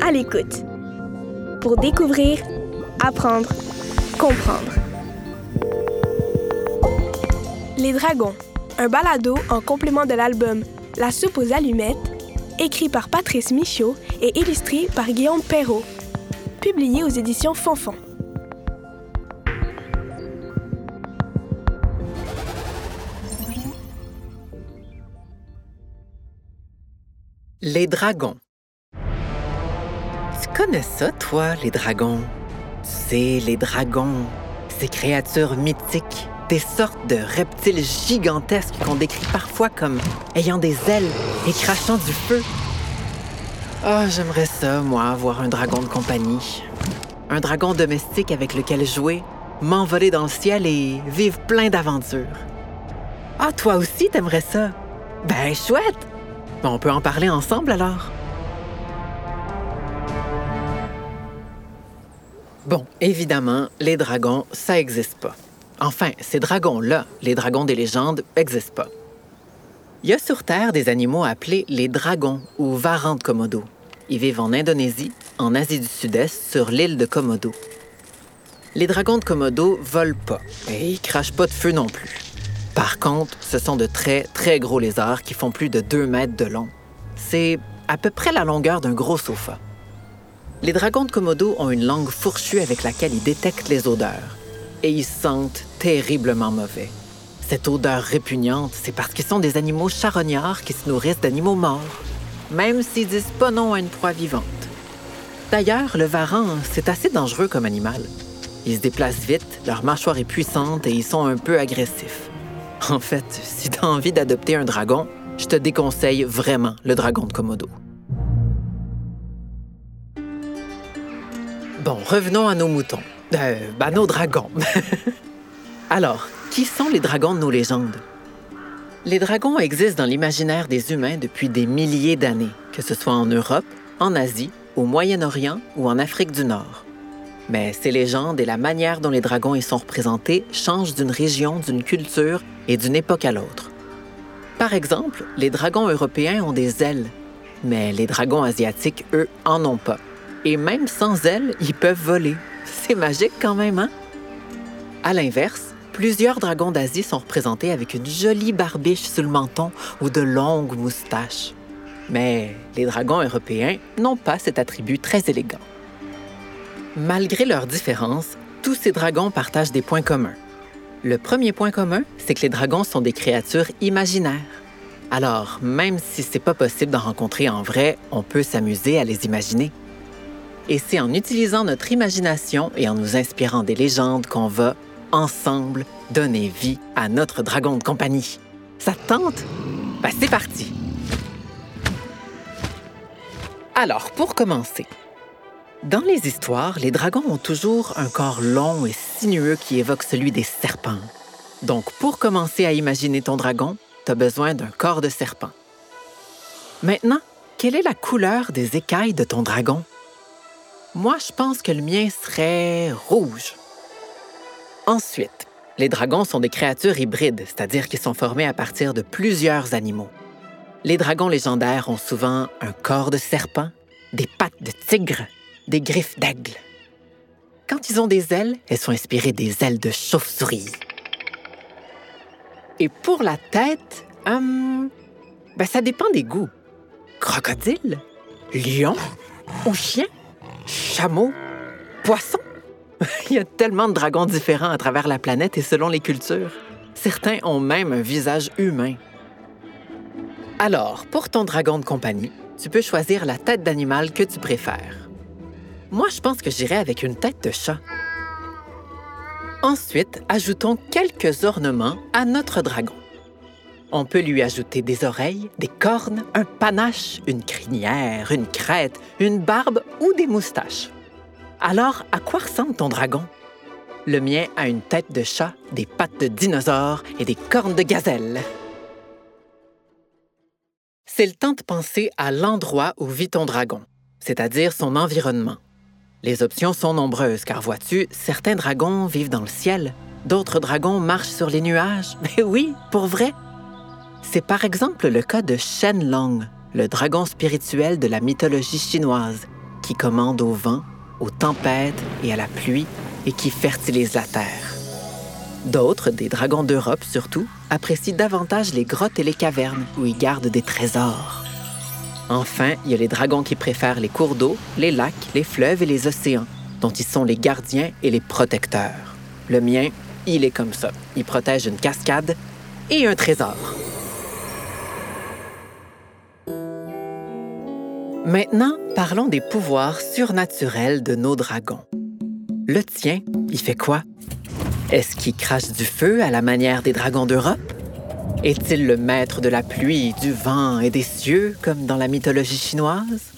À l'écoute. Pour découvrir, apprendre, comprendre. Les Dragons, un balado en complément de l'album La soupe aux allumettes, écrit par Patrice Michaud et illustré par Guillaume Perrault, publié aux éditions Fonfon. Les dragons. Tu connais ça, toi, les dragons? Sais, les dragons, ces créatures mythiques, des sortes de reptiles gigantesques qu'on décrit parfois comme ayant des ailes et crachant du feu. Ah, j'aimerais ça, moi, avoir un dragon de compagnie. Un dragon domestique avec lequel jouer, m'envoler dans le ciel et vivre plein d'aventures. Ah, toi aussi, t'aimerais ça? Ben, chouette! On peut en parler ensemble alors? Bon, évidemment, les dragons, ça n'existe pas. Enfin, ces dragons-là, les dragons des légendes, n'existent pas. Il y a sur Terre des animaux appelés les dragons ou varans de Komodo. Ils vivent en Indonésie, en Asie du Sud-Est, sur l'île de Komodo. Les dragons de Komodo volent pas et ils crachent pas de feu non plus. Par contre, ce sont de très, très gros lézards qui font plus de 2 mètres de long. C'est à peu près la longueur d'un gros sofa. Les dragons de Komodo ont une langue fourchue avec laquelle ils détectent les odeurs. Et ils sentent terriblement mauvais. Cette odeur répugnante, c'est parce qu'ils sont des animaux charognards qui se nourrissent d'animaux morts, même s'ils disent pas non à une proie vivante. D'ailleurs, le varan, c'est assez dangereux comme animal. Ils se déplacent vite, leur mâchoire est puissante et ils sont un peu agressifs. En fait, si tu as envie d'adopter un dragon, je te déconseille vraiment le dragon de Komodo. Bon, revenons à nos moutons. Euh, nos dragons. Alors, qui sont les dragons de nos légendes? Les dragons existent dans l'imaginaire des humains depuis des milliers d'années, que ce soit en Europe, en Asie, au Moyen-Orient ou en Afrique du Nord. Mais ces légendes et la manière dont les dragons y sont représentés changent d'une région, d'une culture et d'une époque à l'autre. Par exemple, les dragons européens ont des ailes, mais les dragons asiatiques, eux, en ont pas. Et même sans ailes, ils peuvent voler. C'est magique quand même, hein? À l'inverse, plusieurs dragons d'Asie sont représentés avec une jolie barbiche sur le menton ou de longues moustaches. Mais les dragons européens n'ont pas cet attribut très élégant. Malgré leurs différences, tous ces dragons partagent des points communs. Le premier point commun, c'est que les dragons sont des créatures imaginaires. Alors, même si c'est pas possible d'en rencontrer en vrai, on peut s'amuser à les imaginer. Et c'est en utilisant notre imagination et en nous inspirant des légendes qu'on va, ensemble, donner vie à notre dragon de compagnie. Ça te tente? Ben, c'est parti! Alors, pour commencer, dans les histoires, les dragons ont toujours un corps long et sinueux qui évoque celui des serpents. Donc, pour commencer à imaginer ton dragon, tu as besoin d'un corps de serpent. Maintenant, quelle est la couleur des écailles de ton dragon? Moi, je pense que le mien serait rouge. Ensuite, les dragons sont des créatures hybrides, c'est-à-dire qu'ils sont formés à partir de plusieurs animaux. Les dragons légendaires ont souvent un corps de serpent, des pattes de tigre, des griffes d'aigle. Quand ils ont des ailes, elles sont inspirées des ailes de chauve-souris. Et pour la tête, hum, ben ça dépend des goûts. Crocodile, lion ou chien, chameau, poisson. Il y a tellement de dragons différents à travers la planète et selon les cultures. Certains ont même un visage humain. Alors, pour ton dragon de compagnie, tu peux choisir la tête d'animal que tu préfères. Moi, je pense que j'irai avec une tête de chat. Ensuite, ajoutons quelques ornements à notre dragon. On peut lui ajouter des oreilles, des cornes, un panache, une crinière, une crête, une barbe ou des moustaches. Alors, à quoi ressemble ton dragon? Le mien a une tête de chat, des pattes de dinosaure et des cornes de gazelle. C'est le temps de penser à l'endroit où vit ton dragon, c'est-à-dire son environnement. Les options sont nombreuses, car vois-tu, certains dragons vivent dans le ciel, d'autres dragons marchent sur les nuages. Mais oui, pour vrai. C'est par exemple le cas de Shenlong, le dragon spirituel de la mythologie chinoise, qui commande au vent, aux tempêtes et à la pluie et qui fertilise la terre. D'autres, des dragons d'Europe surtout, apprécient davantage les grottes et les cavernes où ils gardent des trésors. Enfin, il y a les dragons qui préfèrent les cours d'eau, les lacs, les fleuves et les océans, dont ils sont les gardiens et les protecteurs. Le mien, il est comme ça. Il protège une cascade et un trésor. Maintenant, parlons des pouvoirs surnaturels de nos dragons. Le tien, il fait quoi? Est-ce qu'il crache du feu à la manière des dragons d'Europe? Est-il le maître de la pluie, du vent et des cieux, comme dans la mythologie chinoise?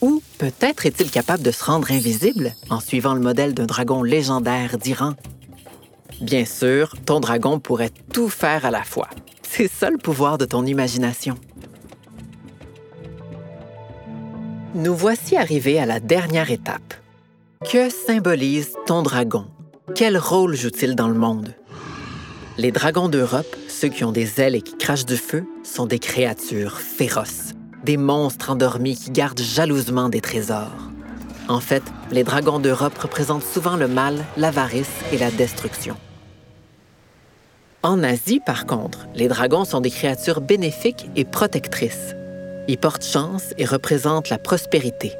Ou peut-être est-il capable de se rendre invisible en suivant le modèle d'un dragon légendaire d'Iran? Bien sûr, ton dragon pourrait tout faire à la fois. C'est ça le pouvoir de ton imagination. Nous voici arrivés à la dernière étape. Que symbolise ton dragon? Quel rôle joue-t-il dans le monde? Les dragons d'Europe, ceux qui ont des ailes et qui crachent du feu, sont des créatures féroces, des monstres endormis qui gardent jalousement des trésors. En fait, les dragons d'Europe représentent souvent le mal, l'avarice et la destruction. En Asie, par contre, les dragons sont des créatures bénéfiques et protectrices. Ils portent chance et représentent la prospérité.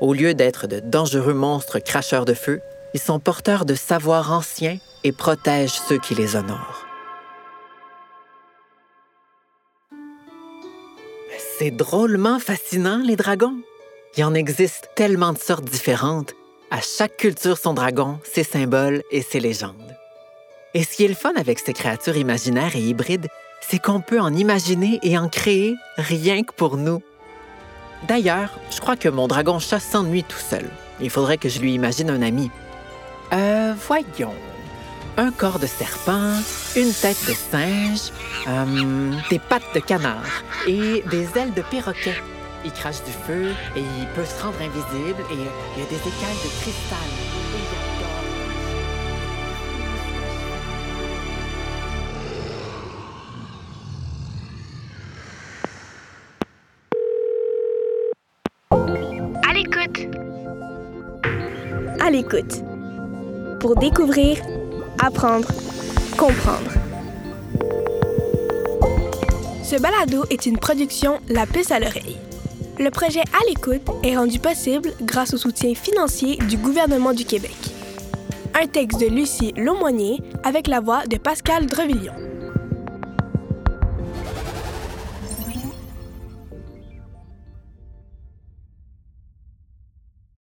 Au lieu d'être de dangereux monstres cracheurs de feu, ils sont porteurs de savoirs anciens et protègent ceux qui les honorent. C'est drôlement fascinant, les dragons. Il en existe tellement de sortes différentes. À chaque culture son dragon, ses symboles et ses légendes. Et ce qui est le fun avec ces créatures imaginaires et hybrides, c'est qu'on peut en imaginer et en créer rien que pour nous. D'ailleurs, je crois que mon dragon chat s'ennuie tout seul. Il faudrait que je lui imagine un ami. Euh, voyons. Un corps de serpent, une tête de singe, euh, des pattes de canard et des ailes de perroquet. Il crache du feu et il peut se rendre invisible et il y a des écailles de cristal. À l'écoute. À l'écoute. Pour découvrir, apprendre, comprendre. Ce balado est une production La Puce à l'oreille. Le projet À l'écoute est rendu possible grâce au soutien financier du gouvernement du Québec. Un texte de Lucie Laumonier avec la voix de Pascal Drevillon.